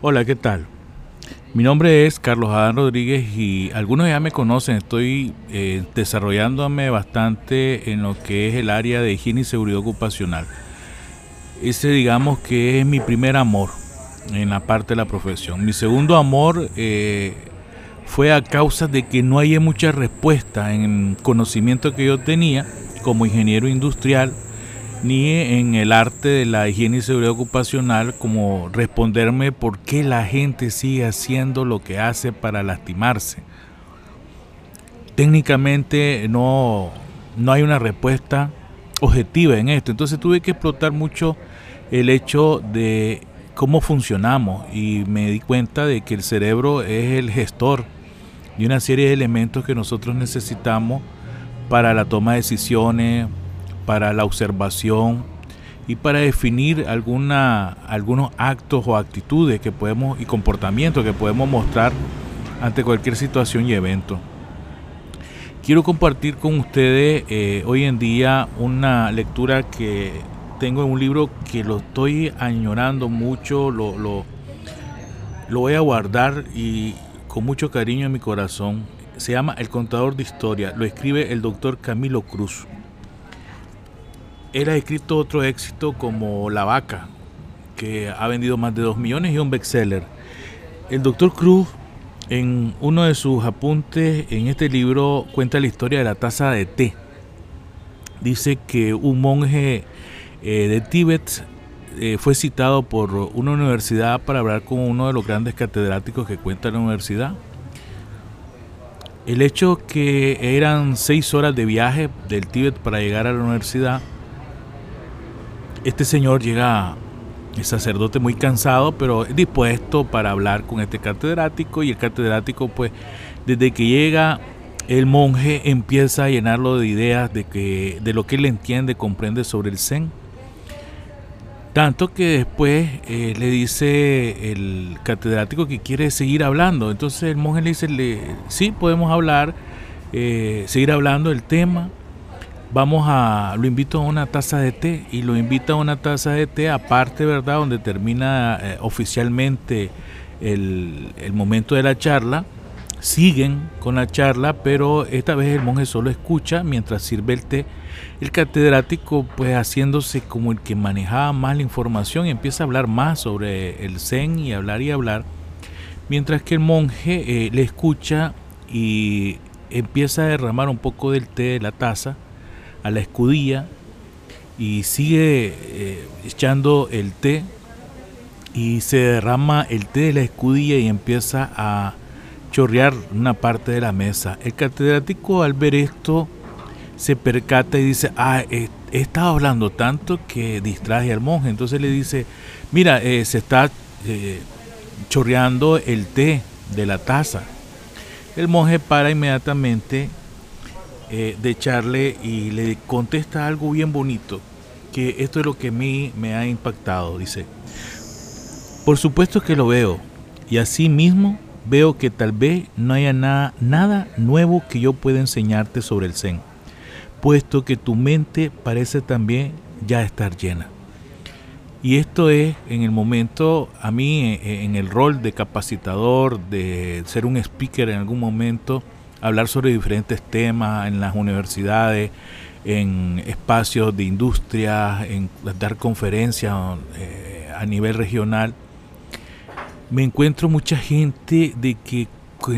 Hola, ¿qué tal? Mi nombre es Carlos Adán Rodríguez y algunos ya me conocen. Estoy eh, desarrollándome bastante en lo que es el área de higiene y seguridad ocupacional. Ese digamos que es mi primer amor en la parte de la profesión. Mi segundo amor eh, fue a causa de que no hay mucha respuesta en conocimiento que yo tenía como ingeniero industrial ni en el arte de la higiene y seguridad ocupacional como responderme por qué la gente sigue haciendo lo que hace para lastimarse. Técnicamente no, no hay una respuesta objetiva en esto, entonces tuve que explotar mucho el hecho de cómo funcionamos y me di cuenta de que el cerebro es el gestor de una serie de elementos que nosotros necesitamos para la toma de decisiones, para la observación y para definir alguna, algunos actos o actitudes que podemos y comportamientos que podemos mostrar ante cualquier situación y evento. Quiero compartir con ustedes eh, hoy en día una lectura que tengo en un libro que lo estoy añorando mucho, lo, lo, lo voy a guardar y con mucho cariño en mi corazón. Se llama El contador de historia, lo escribe el doctor Camilo Cruz él ha escrito otro éxito como La Vaca, que ha vendido más de 2 millones y un bestseller. El doctor Cruz, en uno de sus apuntes en este libro, cuenta la historia de la taza de té. Dice que un monje eh, de Tíbet eh, fue citado por una universidad para hablar con uno de los grandes catedráticos que cuenta la universidad. El hecho que eran seis horas de viaje del Tíbet para llegar a la universidad este señor llega, el sacerdote muy cansado, pero dispuesto para hablar con este catedrático y el catedrático pues desde que llega el monje empieza a llenarlo de ideas de, que, de lo que él entiende, comprende sobre el Zen. Tanto que después eh, le dice el catedrático que quiere seguir hablando. Entonces el monje le dice, sí, podemos hablar, eh, seguir hablando del tema vamos a, lo invito a una taza de té y lo invita a una taza de té aparte, ¿verdad? Donde termina eh, oficialmente el, momento de la charla. Siguen con la charla, pero esta vez el monje solo escucha mientras sirve el té. El catedrático, pues haciéndose como el que manejaba más la información, empieza a hablar más sobre el zen y hablar y hablar, mientras que el monje eh, le escucha y empieza a derramar un poco del té de la taza a la escudilla y sigue eh, echando el té y se derrama el té de la escudilla y empieza a chorrear una parte de la mesa. El catedrático al ver esto se percata y dice, ah, he, estado hablando tanto que distraje al monje. Entonces le dice, mira, eh, se está eh, chorreando el té de la taza. El monje para inmediatamente eh, de echarle y le contesta algo bien bonito, que esto es lo que a mí me ha impactado, dice. Por supuesto que lo veo, y así mismo veo que tal vez no haya nada, nada nuevo que yo pueda enseñarte sobre el Zen, puesto que tu mente parece también ya estar llena. Y esto es en el momento, a mí en el rol de capacitador, de ser un speaker en algún momento, hablar sobre diferentes temas en las universidades, en espacios de industria, en dar conferencias eh, a nivel regional, me encuentro mucha gente de que,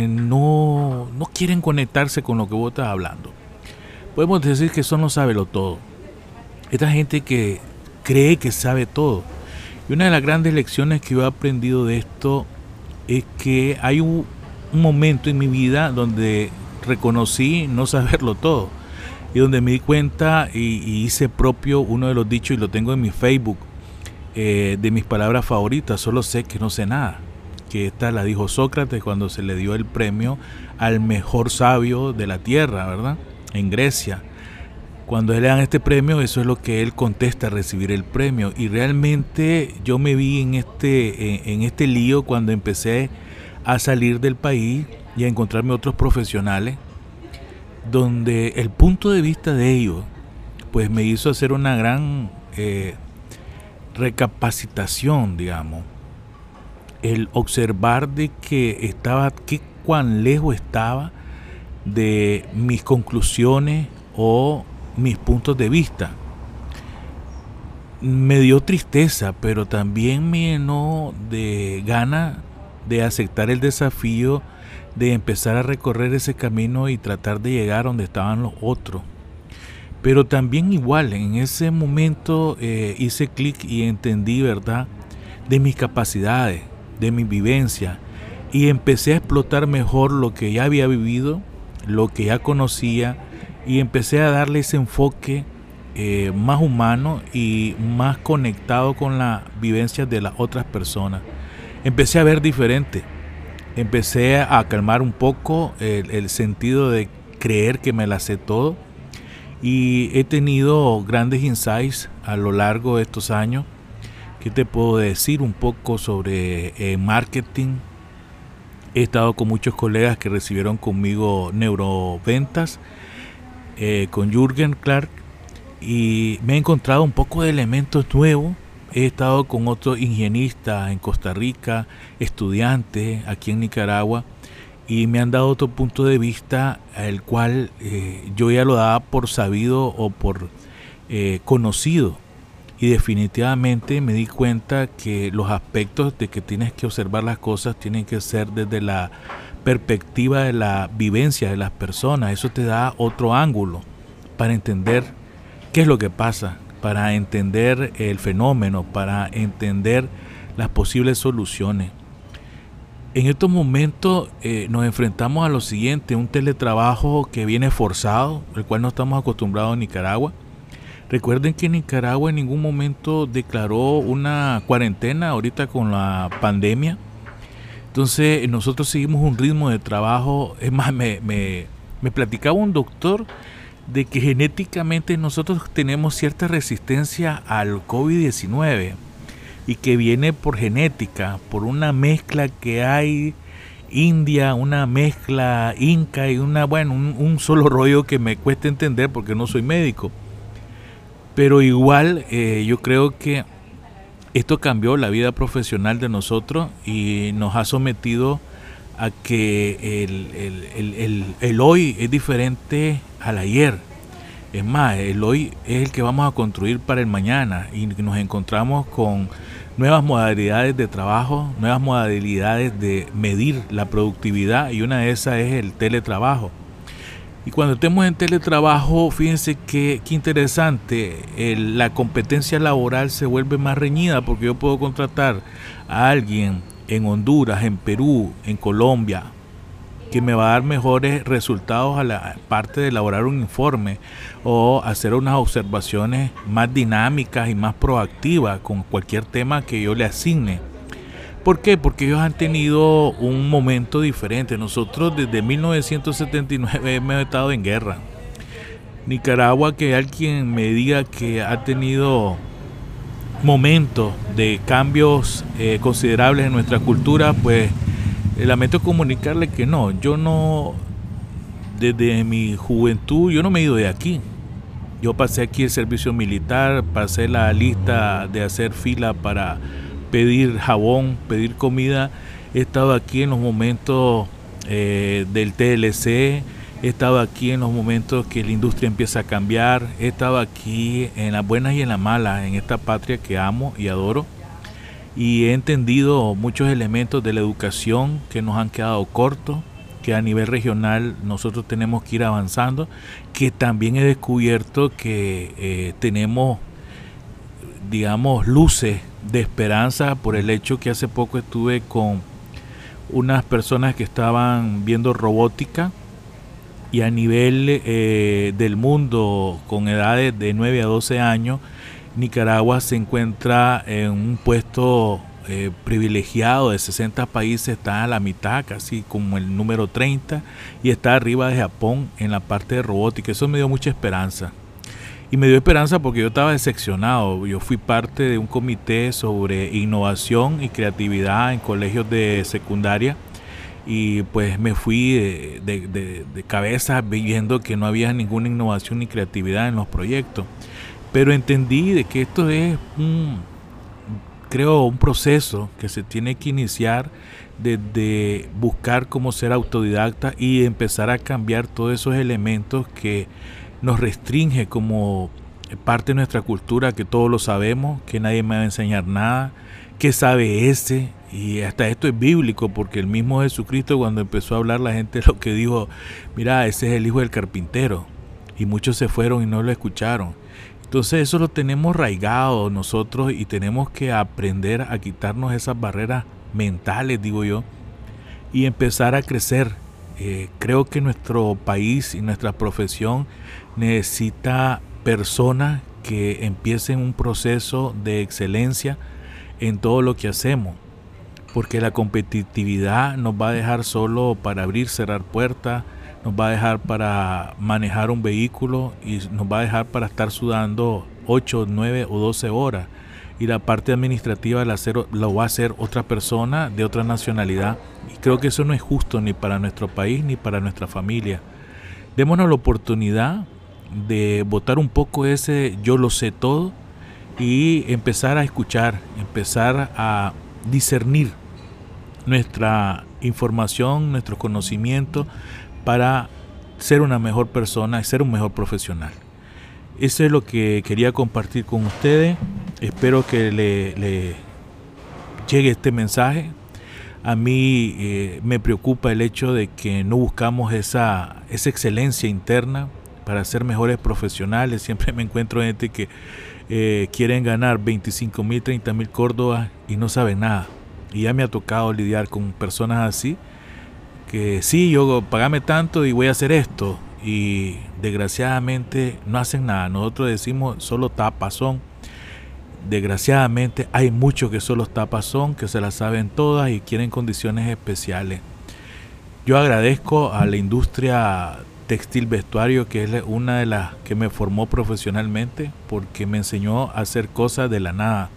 no, no, quieren conectarse con lo que vos estás hablando. Podemos decir que eso no sabe lo todo. Esta gente que cree que sabe todo. Y una de las grandes lecciones que yo he aprendido de esto es que hay un, un momento en mi vida donde reconocí no saberlo todo y donde me di cuenta y, hice propio uno de los dichos y lo tengo en mi Facebook eh, de mis palabras favoritas, solo sé que no sé nada. Que esta la dijo Sócrates cuando se le dio el premio al mejor sabio de la tierra, ¿verdad? En Grecia. Cuando le dan este premio, eso es lo que él contesta recibir el premio. Y realmente yo me vi en este, en este lío cuando empecé a salir del país y a encontrarme otros profesionales donde el punto de vista de ellos pues me hizo hacer una gran eh, recapacitación, digamos. el observar de que estaba, que cuán lejos estaba de mis conclusiones o mis puntos de vista. Me dio tristeza, pero también me llenó de gana de aceptar el desafío de empezar a recorrer ese camino y tratar de llegar donde estaban los otros. Pero también igual, en ese momento eh, hice clic y entendí, ¿verdad?, de mis capacidades, de mi vivencia, y empecé a explotar mejor lo que ya había vivido, lo que ya conocía, y empecé a darle ese enfoque eh, más humano y más conectado con la vivencia de las otras personas. Empecé a ver diferente, empecé a calmar un poco el, sentido de creer que me la sé todo y he tenido grandes insights a lo largo de estos años. ¿Qué te puedo decir un poco sobre eh, marketing? He estado con muchos colegas que recibieron conmigo neuroventas, eh, con Jürgen Clark, y me he encontrado un poco de elementos nuevos. He estado con otros ingenieristas en Costa Rica, estudiantes aquí en Nicaragua, y me han dado otro punto de vista el cual eh, yo ya lo daba por sabido o por eh, conocido. Y definitivamente me di cuenta que los aspectos de que tienes que observar las cosas tienen que ser desde la perspectiva de la vivencia de las personas. Eso te da otro ángulo para entender qué es lo que pasa para entender el fenómeno para entender las posibles soluciones en estos momentos eh, nos enfrentamos a lo siguiente, un teletrabajo que viene forzado, el cual no estamos acostumbrados en Nicaragua. Recuerden que Nicaragua en ningún momento declaró una cuarentena ahorita con la pandemia. Entonces nosotros seguimos un ritmo de trabajo. Es más, me, me, me platicaba un doctor de que genéticamente nosotros tenemos cierta resistencia al COVID-19 y que viene por genética, por una mezcla que hay india, una mezcla inca y una, bueno, un, solo rollo que me cuesta entender porque no soy médico. Pero igual eh, yo creo que esto cambió la vida profesional de nosotros y nos ha sometido a que el, el hoy es diferente al ayer. Es más, el hoy es el que vamos a construir para el mañana y nos encontramos con nuevas modalidades de trabajo, nuevas modalidades de medir la productividad y una de esas es el teletrabajo. Y cuando estemos en teletrabajo, fíjense qué interesante, la competencia laboral se vuelve más reñida porque yo puedo contratar a alguien en Honduras, en Perú, en Colombia, que me va a dar mejores resultados a la parte de elaborar un informe o hacer unas observaciones más dinámicas y más proactivas con cualquier tema que yo le asigne. ¿Por qué? Porque ellos han tenido un momento diferente. Nosotros desde 1979 hemos estado en guerra. Nicaragua, que alguien me diga que ha tenido momentos de cambios eh, considerables en nuestra cultura, pues lamento comunicarle que no, yo no, desde mi juventud, yo no me he ido de aquí. Yo pasé aquí el servicio militar, pasé la lista de hacer fila para pedir jabón, pedir comida. He estado aquí en los momentos eh, del TLC, he estado aquí en los momentos que la industria empieza a cambiar, he estado aquí en las buenas y en las malas, en esta patria que amo y adoro y he entendido muchos elementos de la educación que nos han quedado cortos, que a nivel regional nosotros tenemos que ir avanzando, que también he descubierto que eh, tenemos, digamos, luces de esperanza por el hecho que hace poco estuve con unas personas que estaban viendo robótica y a nivel eh, del mundo con edades de 9 a 12 años, Nicaragua se encuentra en un puesto eh, privilegiado de 60 países, está a la mitad, casi como el número 30, y está arriba de Japón en la parte de robótica. Eso me dio mucha esperanza. Y me dio esperanza porque yo estaba decepcionado. Yo fui parte de un comité sobre innovación y creatividad en colegios de secundaria y pues me fui de, de cabeza viendo que no había ninguna innovación ni creatividad en los proyectos. Pero entendí de que esto es un creo, un proceso que se tiene que iniciar desde buscar cómo ser autodidacta y empezar a cambiar todos esos elementos que nos restringe como parte de nuestra cultura, que todos lo sabemos, que nadie me va a enseñar nada, que sabe ese, y hasta esto es bíblico, porque el mismo Jesucristo cuando empezó a hablar la gente lo que dijo, mira, ese es el hijo del carpintero, y muchos se fueron y no lo escucharon. Entonces eso lo tenemos raigado nosotros y tenemos que aprender a quitarnos esas barreras mentales, digo yo, y empezar a crecer. Eh, creo que nuestro país y nuestra profesión necesita personas que empiecen un proceso de excelencia en todo lo que hacemos, porque la competitividad nos va a dejar solo para abrir, cerrar puertas, nos va a dejar para manejar un vehículo y nos va a dejar para estar sudando 8, 9 o 12 horas. Y la parte administrativa la, lo va a hacer otra persona de otra nacionalidad. Y creo que eso no es justo ni para nuestro país ni para nuestra familia. Démonos la oportunidad de votar un poco ese yo lo sé todo y empezar a escuchar, empezar a discernir nuestra información, nuestro conocimiento para ser una mejor persona y ser un mejor profesional. Eso es lo que quería compartir con ustedes. Espero que le, llegue este mensaje. A mí eh, me preocupa el hecho de que no buscamos esa, esa excelencia interna para ser mejores profesionales. Siempre me encuentro gente que eh, quieren ganar 25 mil, 30 mil córdobas y no saben nada. Y ya me ha tocado lidiar con personas así que sí, yo pagame tanto y voy a hacer esto. Y desgraciadamente no hacen nada. Nosotros decimos solo tapazón. Desgraciadamente hay muchos que solo tapazón, que se las saben todas y quieren condiciones especiales. Yo agradezco a la industria textil vestuario, que es una de las que me formó profesionalmente, porque me enseñó a hacer cosas de la nada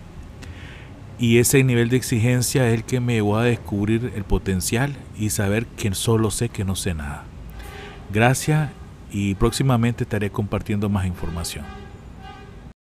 y ese nivel de exigencia es el que me llevó a descubrir el potencial y saber que solo sé que no sé nada. Gracias y próximamente estaré compartiendo más información.